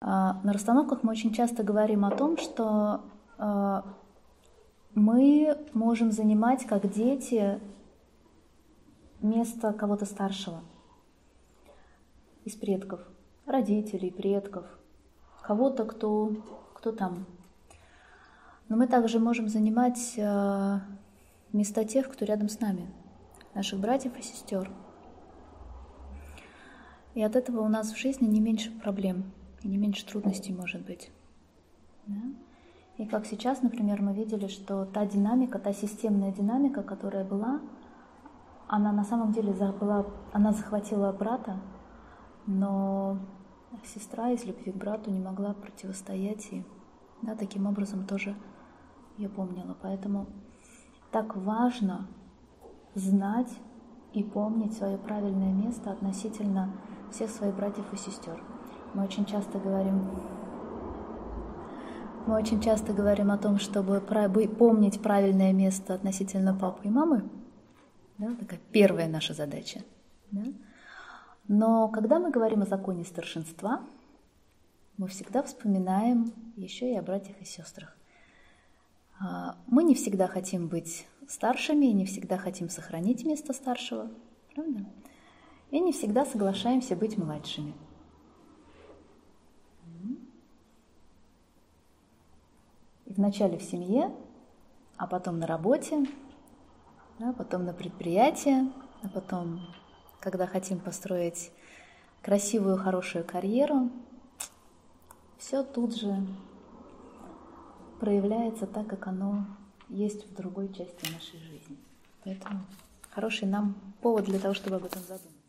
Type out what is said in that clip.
А, на расстановках мы очень часто говорим о том, что а, мы можем занимать, как дети, место кого-то старшего. Из предков, родителей, предков, кого-то, кто, кто там. Но мы также можем занимать а, места тех, кто рядом с нами, наших братьев и сестер. И от этого у нас в жизни не меньше проблем и не меньше трудностей может быть. Да? И как сейчас, например, мы видели, что та динамика, та системная динамика, которая была, она на самом деле была, она захватила брата, но сестра из любви к брату не могла противостоять, и да, таким образом тоже я помнила. Поэтому так важно знать и помнить свое правильное место относительно всех своих братьев и сестер. Мы очень часто говорим, мы очень часто говорим о том, чтобы помнить правильное место относительно папы и мамы. Да, такая первая наша задача. Да? Но когда мы говорим о законе старшинства, мы всегда вспоминаем еще и о братьях и сестрах. А, мы не всегда хотим быть старшими и не всегда хотим сохранить место старшего, правда? и не всегда соглашаемся быть младшими. И вначале в семье, а потом на работе, да, потом на предприятии, а потом, когда хотим построить красивую, хорошую карьеру, все тут же проявляется так, как оно есть в другой части нашей жизни. Поэтому хороший нам повод для того, чтобы об этом задуматься.